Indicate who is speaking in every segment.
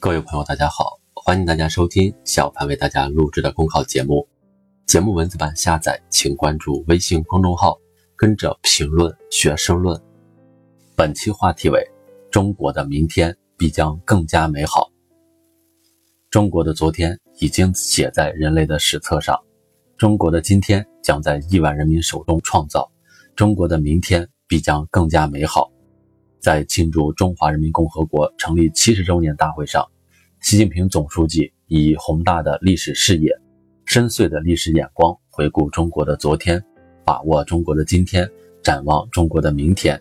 Speaker 1: 各位朋友，大家好，欢迎大家收听小潘为大家录制的公考节目。节目文字版下载，请关注微信公众号，跟着评论学申论。本期话题为：中国的明天必将更加美好。中国的昨天已经写在人类的史册上，中国的今天将在亿万人民手中创造，中国的明天必将更加美好。在庆祝中华人民共和国成立七十周年大会上，习近平总书记以宏大的历史视野、深邃的历史眼光回顾中国的昨天，把握中国的今天，展望中国的明天。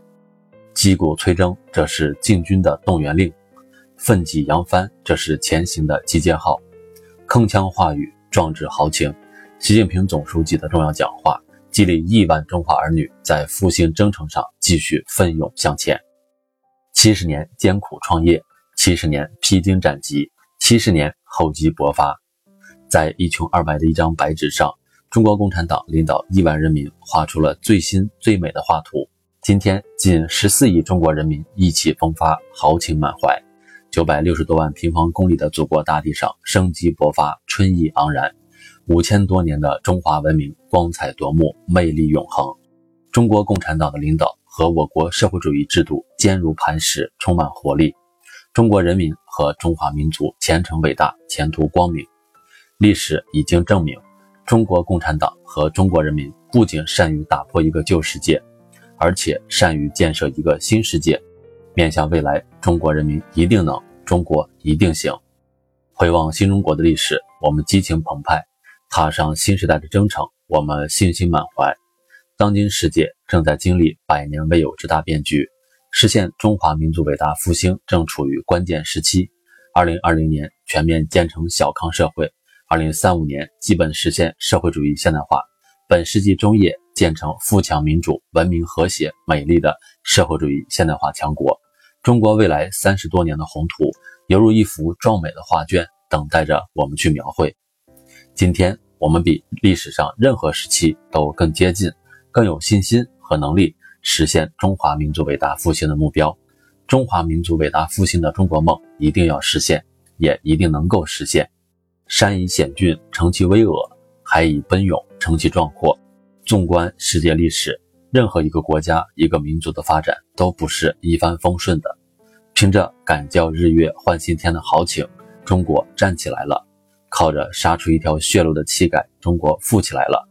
Speaker 1: 击鼓催征，这是进军的动员令；奋起扬帆，这是前行的集结号。铿锵话语，壮志豪情。习近平总书记的重要讲话，激励亿万中华儿女在复兴征程上继续奋勇向前。七十年艰苦创业，七十年披荆斩棘，七十年厚积薄发，在一穷二白的一张白纸上，中国共产党领导亿万人民画出了最新最美的画图。今天，近十四亿中国人民意气风发，豪情满怀，九百六十多万平方公里的祖国大地上生机勃发，春意盎然。五千多年的中华文明光彩夺目，魅力永恒。中国共产党的领导。和我国社会主义制度坚如磐石，充满活力。中国人民和中华民族前程伟大，前途光明。历史已经证明，中国共产党和中国人民不仅善于打破一个旧世界，而且善于建设一个新世界。面向未来，中国人民一定能，中国一定行。回望新中国的历史，我们激情澎湃；踏上新时代的征程，我们信心满怀。当今世界正在经历百年未有之大变局，实现中华民族伟大复兴正处于关键时期。二零二零年全面建成小康社会，二零三五年基本实现社会主义现代化，本世纪中叶建成富强民主、文明和谐、美丽的社会主义现代化强国。中国未来三十多年的宏图，犹如一幅壮美的画卷，等待着我们去描绘。今天，我们比历史上任何时期都更接近。更有信心和能力实现中华民族伟大复兴的目标。中华民族伟大复兴的中国梦一定要实现，也一定能够实现。山以险峻成其巍峨，海以奔涌成其壮阔。纵观世界历史，任何一个国家、一个民族的发展都不是一帆风顺的。凭着敢叫日月换新天的豪情，中国站起来了；靠着杀出一条血路的气概，中国富起来了。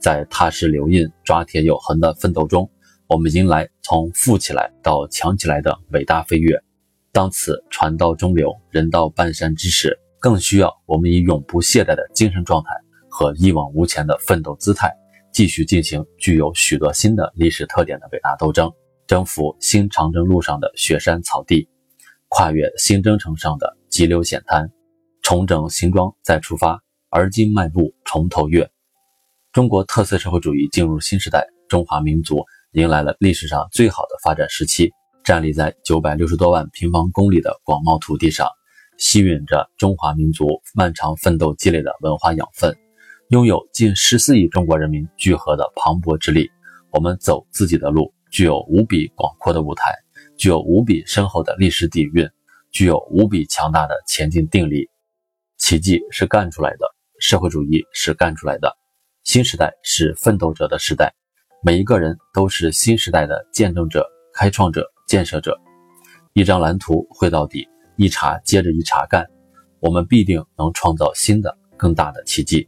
Speaker 1: 在踏实留印、抓铁有痕的奋斗中，我们迎来从富起来到强起来的伟大飞跃。当此船到中流、人到半山之时，更需要我们以永不懈怠的精神状态和一往无前的奋斗姿态，继续进行具有许多新的历史特点的伟大斗争，征服新长征路上的雪山草地，跨越新征程上的急流险滩，重整行装再出发，而今迈步重头越。中国特色社会主义进入新时代，中华民族迎来了历史上最好的发展时期。站立在九百六十多万平方公里的广袤土地上，吸吮着中华民族漫长奋斗积累的文化养分，拥有近十四亿中国人民聚合的磅礴之力。我们走自己的路，具有无比广阔的舞台，具有无比深厚的历史底蕴，具有无比强大的前进定力。奇迹是干出来的，社会主义是干出来的。新时代是奋斗者的时代，每一个人都是新时代的见证者、开创者、建设者。一张蓝图绘到底，一茬接着一茬干，我们必定能创造新的、更大的奇迹。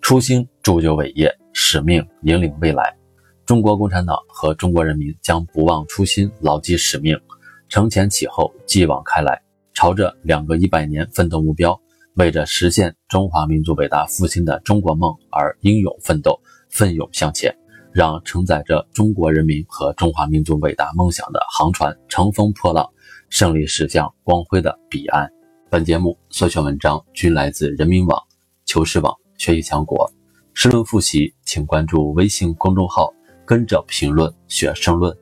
Speaker 1: 初心铸就伟业，使命引领未来。中国共产党和中国人民将不忘初心，牢记使命，承前启后，继往开来，朝着两个一百年奋斗目标。为着实现中华民族伟大复兴的中国梦而英勇奋斗、奋勇向前，让承载着中国人民和中华民族伟大梦想的航船乘风破浪，胜利驶向光辉的彼岸。本节目所选文章均来自人民网、求是网、学习强国。申论复习，请关注微信公众号，跟着评论学申论。